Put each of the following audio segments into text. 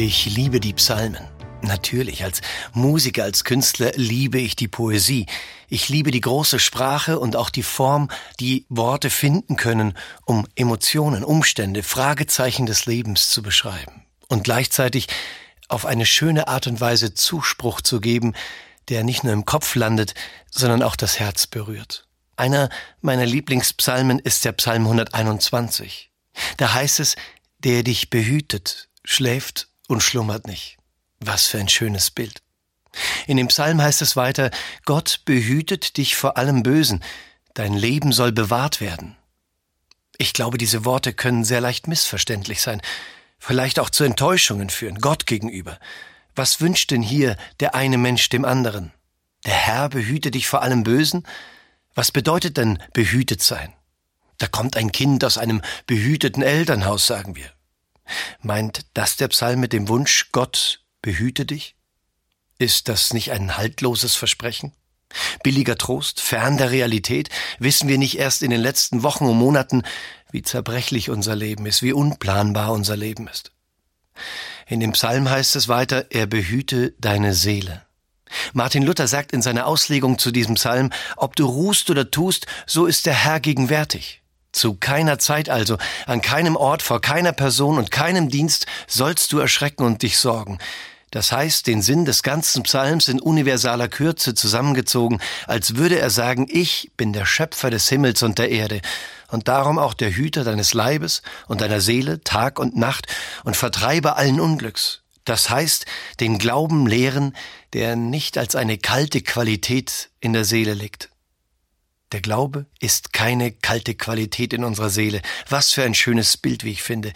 Ich liebe die Psalmen. Natürlich, als Musiker, als Künstler liebe ich die Poesie. Ich liebe die große Sprache und auch die Form, die Worte finden können, um Emotionen, Umstände, Fragezeichen des Lebens zu beschreiben. Und gleichzeitig auf eine schöne Art und Weise Zuspruch zu geben, der nicht nur im Kopf landet, sondern auch das Herz berührt. Einer meiner Lieblingspsalmen ist der Psalm 121. Da heißt es, der dich behütet, schläft und schlummert nicht. Was für ein schönes Bild. In dem Psalm heißt es weiter, Gott behütet dich vor allem Bösen, dein Leben soll bewahrt werden. Ich glaube, diese Worte können sehr leicht missverständlich sein, vielleicht auch zu Enttäuschungen führen, Gott gegenüber. Was wünscht denn hier der eine Mensch dem anderen? Der Herr behüte dich vor allem Bösen? Was bedeutet denn behütet sein? Da kommt ein Kind aus einem behüteten Elternhaus, sagen wir. Meint das der Psalm mit dem Wunsch, Gott behüte dich? Ist das nicht ein haltloses Versprechen? Billiger Trost, fern der Realität, wissen wir nicht erst in den letzten Wochen und Monaten, wie zerbrechlich unser Leben ist, wie unplanbar unser Leben ist. In dem Psalm heißt es weiter, er behüte deine Seele. Martin Luther sagt in seiner Auslegung zu diesem Psalm, ob du ruhst oder tust, so ist der Herr gegenwärtig. Zu keiner Zeit also, an keinem Ort, vor keiner Person und keinem Dienst sollst du erschrecken und dich sorgen. Das heißt, den Sinn des ganzen Psalms in universaler Kürze zusammengezogen, als würde er sagen, ich bin der Schöpfer des Himmels und der Erde und darum auch der Hüter deines Leibes und deiner Seele Tag und Nacht und Vertreiber allen Unglücks. Das heißt, den Glauben lehren, der nicht als eine kalte Qualität in der Seele liegt. Der Glaube ist keine kalte Qualität in unserer Seele. Was für ein schönes Bild, wie ich finde.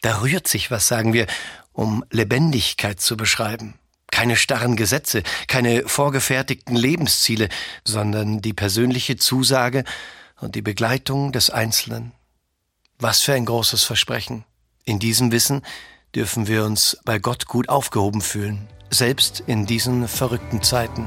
Da rührt sich was, sagen wir, um Lebendigkeit zu beschreiben. Keine starren Gesetze, keine vorgefertigten Lebensziele, sondern die persönliche Zusage und die Begleitung des Einzelnen. Was für ein großes Versprechen. In diesem Wissen dürfen wir uns bei Gott gut aufgehoben fühlen, selbst in diesen verrückten Zeiten.